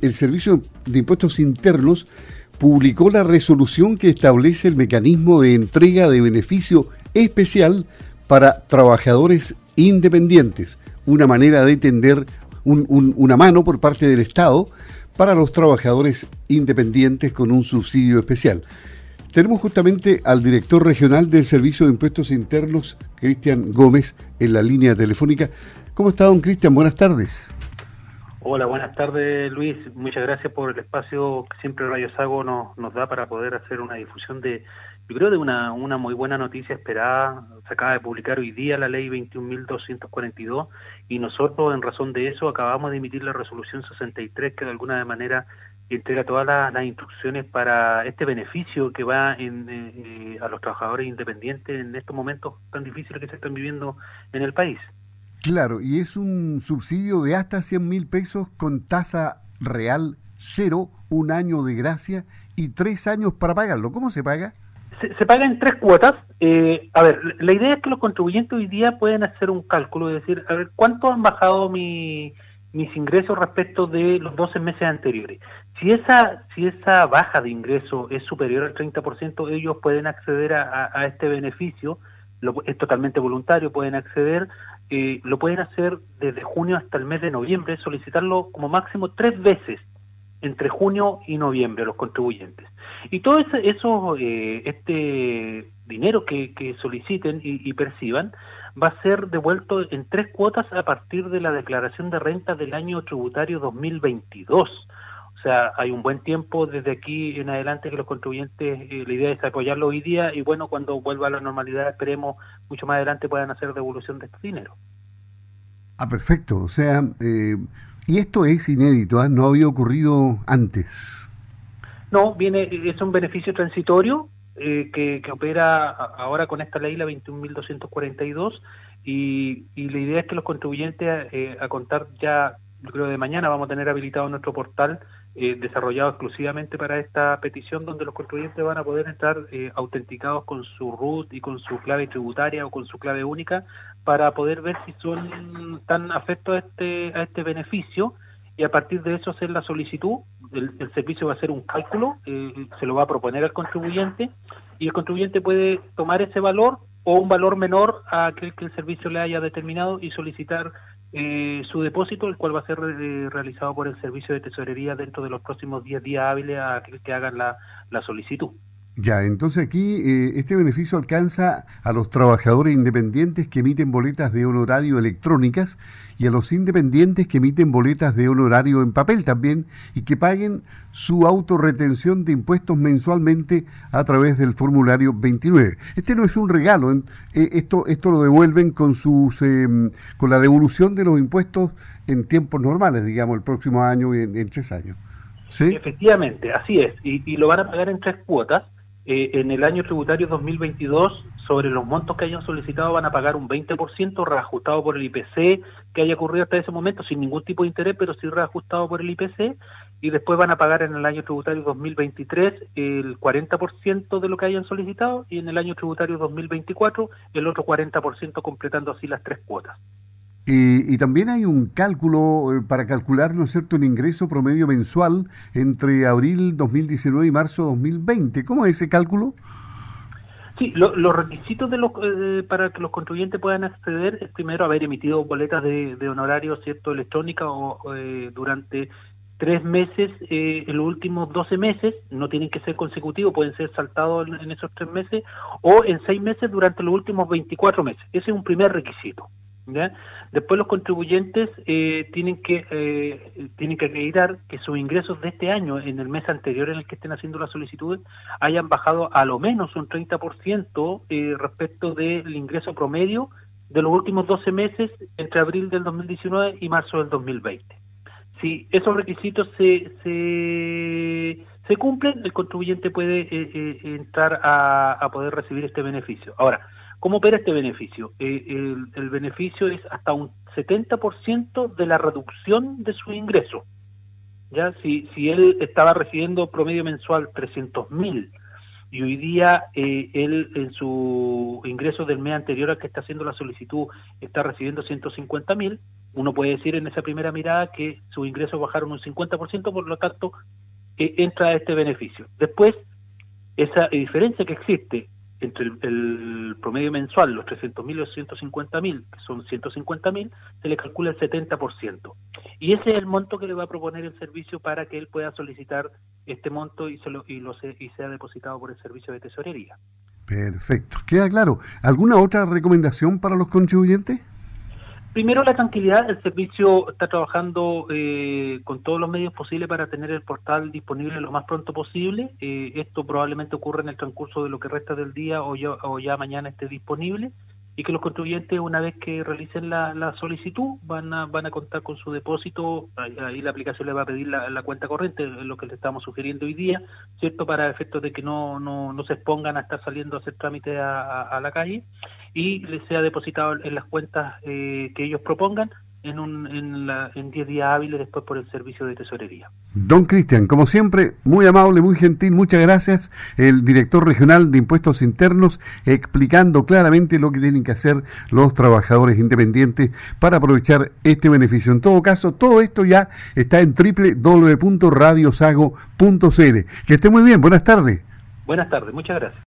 El Servicio de Impuestos Internos publicó la resolución que establece el mecanismo de entrega de beneficio especial para trabajadores independientes, una manera de tender una mano por parte del Estado para los trabajadores independientes con un subsidio especial. Tenemos justamente al director regional del Servicio de Impuestos Internos, Cristian Gómez, en la línea telefónica. ¿Cómo está, don Cristian? Buenas tardes. Hola, buenas tardes Luis. Muchas gracias por el espacio que siempre Radio Sago nos, da para poder hacer una difusión de, yo creo, de una, una muy buena noticia esperada. Se acaba de publicar hoy día la ley 21.242 y nosotros en razón de eso acabamos de emitir la resolución 63 que de alguna manera entrega todas las, instrucciones para este beneficio que va en, eh, eh, a los trabajadores independientes en estos momentos tan difíciles que se están viviendo en el país. Claro, y es un subsidio de hasta 100 mil pesos con tasa real cero, un año de gracia y tres años para pagarlo. ¿Cómo se paga? Se, paga en tres cuotas. Eh, a ver, la idea es que los contribuyentes hoy día pueden hacer un cálculo, es decir, a ver, ¿cuánto han bajado mis ingresos respecto de los 12 meses anteriores? Si esa, si esa baja de ingreso es superior al 30%, ellos pueden acceder a este beneficio, es totalmente voluntario, pueden acceder eh, lo pueden hacer desde junio hasta el mes de noviembre, solicitarlo como máximo tres veces entre junio y noviembre los contribuyentes. Y todo eso, eh, este dinero que, soliciten y, perciban va a ser devuelto en tres cuotas a partir de la declaración de renta del año tributario 2022. O sea, hay un buen tiempo desde aquí en adelante que los contribuyentes, eh, la idea es apoyarlo hoy día y bueno, cuando vuelva a la normalidad, esperemos mucho más adelante puedan hacer devolución de este dinero. Ah, perfecto. O sea, eh, y esto es inédito, ¿ah? no había ocurrido antes. No, viene, es un beneficio transitorio eh, que, opera ahora con esta ley, la 21.242, y, y la idea es que los contribuyentes, a contar ya, yo creo de mañana, vamos a tener habilitado nuestro portal eh, desarrollado exclusivamente para esta petición, donde los contribuyentes van a poder estar eh, autenticados con su root y con su clave tributaria o con su clave única para poder ver si son tan afectos a este, a este beneficio y a partir de eso hacer la solicitud. El, servicio va a hacer un cálculo, eh, se lo va a proponer al contribuyente y el contribuyente puede tomar ese valor o un valor menor a aquel que el servicio le haya determinado y solicitar eh, su depósito, el cual va a ser eh, realizado por el Servicio de Tesorería dentro de los próximos 10 días hábiles a que, que hagan la, la solicitud. Ya, entonces aquí eh, este beneficio alcanza a los trabajadores independientes que emiten boletas de honorario electrónicas y a los independientes que emiten boletas de honorario en papel también y que paguen su autorretención de impuestos mensualmente a través del formulario 29. Este no es un regalo, eh, esto, esto lo devuelven con, sus, em, con la devolución de los impuestos en tiempos normales, digamos, el próximo año y en, tres años. ¿Sí? Efectivamente, así es, y, y lo van a pagar en tres cuotas eh, en el año tributario 2022 sobre los montos que hayan solicitado van a pagar un 20% reajustado por el IPC que haya ocurrido hasta ese momento sin ningún tipo de interés, pero sí reajustado por el IPC y después van a pagar en el año tributario 2023 el 40% de lo que hayan solicitado y en el año tributario 2024 el otro 40% completando así las tres cuotas. Y, también hay un cálculo eh, para calcular, ¿no es cierto?, el ingreso promedio mensual entre abril 2019 y marzo 2020. ¿Cómo es ese cálculo? Sí, los requisitos de los, eh, para que los contribuyentes puedan acceder es primero haber emitido boletas de, honorario cierto electrónica o, eh, durante tres meses en los últimos 12 meses, no tienen que ser consecutivos, pueden ser saltados en, en, esos tres meses, o en seis meses durante los últimos 24 meses. Ese es un primer requisito. Después los contribuyentes eh, tienen que eh, que acreditar que sus ingresos de este año, en el mes anterior en el que estén haciendo la solicitud, hayan bajado a lo menos un 30% eh, respecto del ingreso promedio de los últimos 12 meses entre abril del 2019 y marzo del 2020. Si esos requisitos se, cumplen, el contribuyente puede entrar a, a poder recibir este beneficio. Ahora, ¿Cómo opera este beneficio? Eh, el, beneficio es hasta un 70% de la reducción de su ingreso. ¿ya? Si, si él estaba recibiendo promedio mensual 300 mil y hoy día eh, él en su ingreso del mes anterior al que está haciendo la solicitud está recibiendo 150 mil, uno puede decir en esa primera mirada que sus ingresos bajaron un 50%, por lo tanto, eh, entra este beneficio. Después, esa diferencia que existe entre el, promedio mensual, los 300.000 y los 150.000, que son 150.000, se le calcula el 70%. Y ese es el monto que le va a proponer el servicio para que él pueda solicitar este monto y, se lo, y, lo y sea depositado por el servicio de tesorería. Perfecto, queda claro. ¿Alguna otra recomendación para los contribuyentes? Primero la tranquilidad, el servicio está trabajando eh, con todos los medios posibles para tener el portal disponible lo más pronto posible. Eh, esto probablemente ocurra en el transcurso de lo que resta del día o ya, mañana esté disponible y que los contribuyentes una vez que realicen la, solicitud van a, contar con su depósito, ahí la aplicación le va a pedir la, cuenta corriente, lo que le estamos sugiriendo hoy día, ¿cierto? Para efectos de que no, no, no se expongan a estar saliendo a hacer trámite a, la calle y les sea depositado en las cuentas eh, que ellos propongan en, un, en, la, en 10 días hábiles después por el servicio de tesorería. Don Cristian, como siempre, muy amable, muy gentil, muchas gracias. El director regional de impuestos internos explicando claramente lo que tienen que hacer los trabajadores independientes para aprovechar este beneficio. En todo caso, todo esto ya está en www.radiosago.cl. Que esté muy bien, buenas tardes. Buenas tardes, muchas gracias.